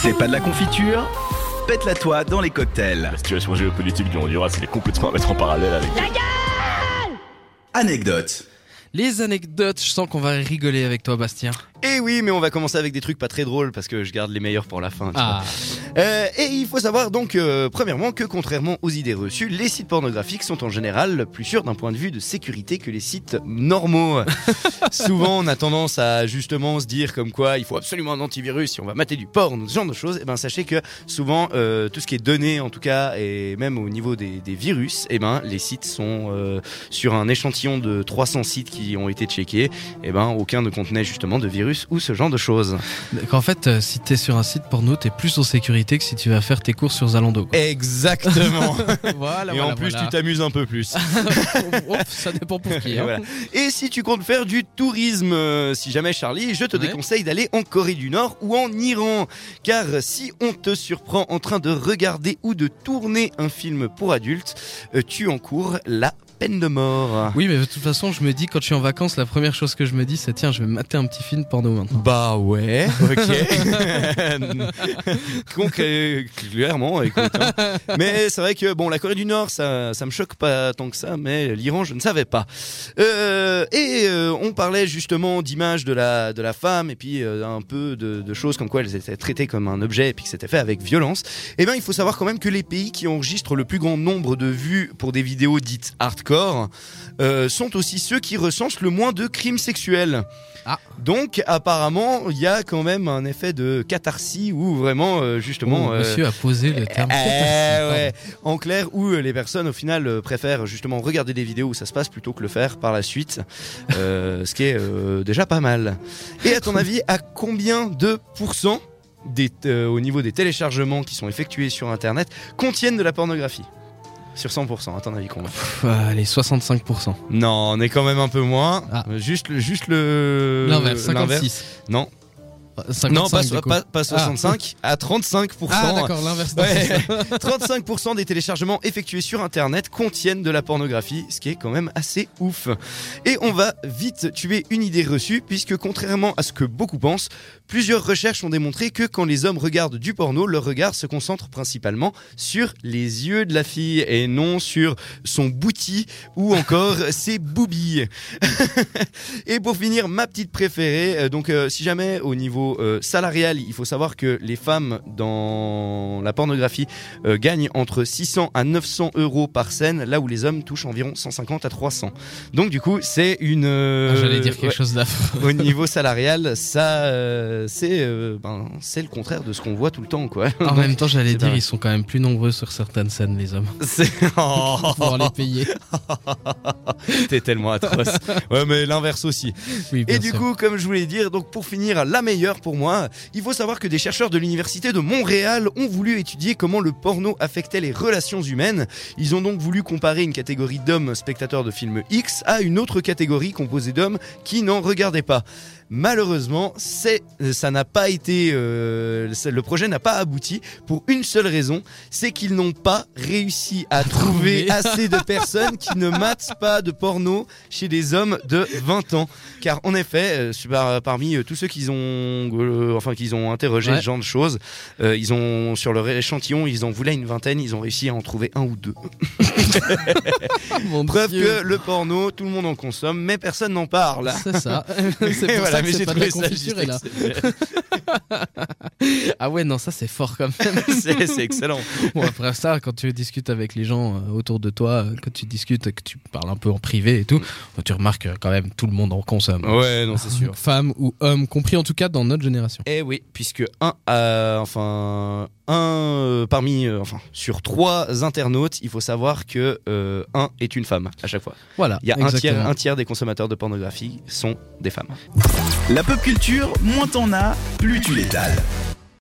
C'est pas de la confiture Pète-la toi dans les cocktails. La situation géopolitique du Honduras, elle est complètement à mettre en parallèle avec. Anecdote. Les anecdotes, je sens qu'on va rigoler avec toi, Bastien. Et oui, mais on va commencer avec des trucs pas très drôles parce que je garde les meilleurs pour la fin. tu Ah, vois. Euh, et il faut savoir donc, euh, premièrement, que contrairement aux idées reçues, les sites pornographiques sont en général plus sûrs d'un point de vue de sécurité que les sites normaux. Souvent, on a tendance à justement se dire comme quoi il faut absolument un antivirus si on va mater du porn ce genre de choses. Et ben sachez que souvent, euh, tout ce qui est donné en tout cas, et même au niveau des, des virus, et ben les sites sont sur un échantillon de 300 sites qui ont été checkés. Et ben aucun ne contenait justement de virus ou ce genre de choses. qu'en fait, euh, si t'es sur un site porno, t'es plus en sécurité que si tu vas faire tes courses sur Zalando. quoi. Exactement. voilà, et en plus, tu t'amuses un peu plus. ça dépend pour qui. Et hein. voilà. Et si tu comptes faire du tourisme, euh, si jamais Charlie, je te Ouais. déconseille d'aller en Corée du Nord ou en Iran. Car si on te surprend en train de regarder ou de tourner un film pour adultes, euh, tu encours la peine de mort. Oui, mais de toute façon, je me dis, quand je suis en vacances, la première chose que je me dis, c'est tiens, je vais mater un petit film porno maintenant. Bah ouais, ok. Concré- clairement, écoute. hein. Mais c'est vrai que bon, la Corée du Nord, ça, ça me choque pas tant que ça, mais l'Iran, je ne savais pas. Euh, et euh, on parlait justement d'image de la de la femme et puis euh, un peu de, de choses comme quoi elles étaient traitées comme un objet et puis que c'était fait avec violence. Eh bien, il faut savoir quand même que les pays qui enregistrent le plus grand nombre de vues pour des vidéos dites hardcore euh, sont aussi ceux qui recensent le moins de crimes sexuels. Ah. Donc apparemment, il y a quand même un effet de catharsis où vraiment euh, justement Oh, euh, Monsieur a posé le terme. ouais. En clair, où euh, les personnes au final euh, préfèrent justement regarder des vidéos où ça se passe plutôt que le faire par la suite, euh, ce qui est euh, déjà pas mal. Et à ton avis, à combien de pourcents des, euh, au niveau des téléchargements qui sont effectués sur Internet contiennent de la pornographie? Sur 100%, à ton avis combien allez, 65%. Non, on est quand même un peu moins. Ah. Juste, le- juste le. L'inverse. 56. Non, 55, non, pas, du coup. pas, pas 65, à 35%. Ah, d'accord, l'inverse. Ouais. 35% des téléchargements effectués sur Internet contiennent de la pornographie, ce qui est quand même assez ouf. Et on va vite tuer une idée reçue, puisque contrairement à ce que beaucoup pensent, plusieurs recherches ont démontré que quand les hommes regardent du porno, leur regard se concentre principalement sur les yeux de la fille et non sur son bouti ou encore ses boobies. et pour finir, ma petite préférée, euh, donc euh, si jamais au niveau euh, salarial, il faut savoir que les femmes dans la pornographie euh, gagnent entre 600 à 900 euros par scène, là où les hommes touchent environ 150 à 300. Donc du coup, c'est une... euh, Ah, J'allais dire quelque ouais, chose d'affreux. Au niveau salarial, ça, euh, c'est euh, ben, c'est le contraire de ce qu'on voit tout le temps, quoi. En même temps, j'allais dire, ils sont quand même plus nombreux sur certaines scènes, les hommes. C'est... Pour les payer. T'es tellement atroce. Ouais, mais l'inverse aussi. Oui, Et du sûr. coup, comme je voulais dire, donc pour finir, la meilleure pour moi, il faut savoir que des chercheurs de l'université de Montréal ont voulu étudier comment le porno affectait les relations humaines. Ils ont donc voulu comparer une catégorie d'hommes spectateurs de films X à une autre catégorie composée d'hommes qui n'en regardaient pas. Malheureusement, c'est, ça n'a pas été, euh, le projet n'a pas abouti pour une seule raison, c'est qu'ils n'ont pas réussi à trouver assez de personnes qui ne matent pas de porno chez des hommes de 20 ans. Car en effet, euh, parmi euh, tous ceux qu'ils ont, euh, enfin qu'ils ont interrogé Ouais. ce genre de choses, euh, ils ont sur leur échantillon, ils en voulaient une vingtaine, ils ont réussi à en trouver un ou deux. Mon Preuve Dieu. que le porno, tout le monde en consomme, mais personne n'en parle. C'est ça. c'est pour Voilà, ça que mais c'est j'ai trouvé ça juste là. Ah ouais, non, ça c'est fort quand même. c'est excellent. Bon, après ça, quand tu discutes avec les gens euh, autour de toi, euh, quand tu discutes, que tu parles un peu en privé et tout, tu remarques que quand même tout le monde en consomme. Ouais, non, c'est sûr. Femmes ou hommes, compris en tout cas dans notre génération. Eh oui, puisque un, euh, enfin, un euh, parmi, euh, enfin, sur trois internautes, il faut savoir que euh, un est une femme à chaque fois. Voilà. Il y a un tiers, un tiers des consommateurs de pornographie sont des femmes. La pop culture, moins t'en as, plus tu l'étales.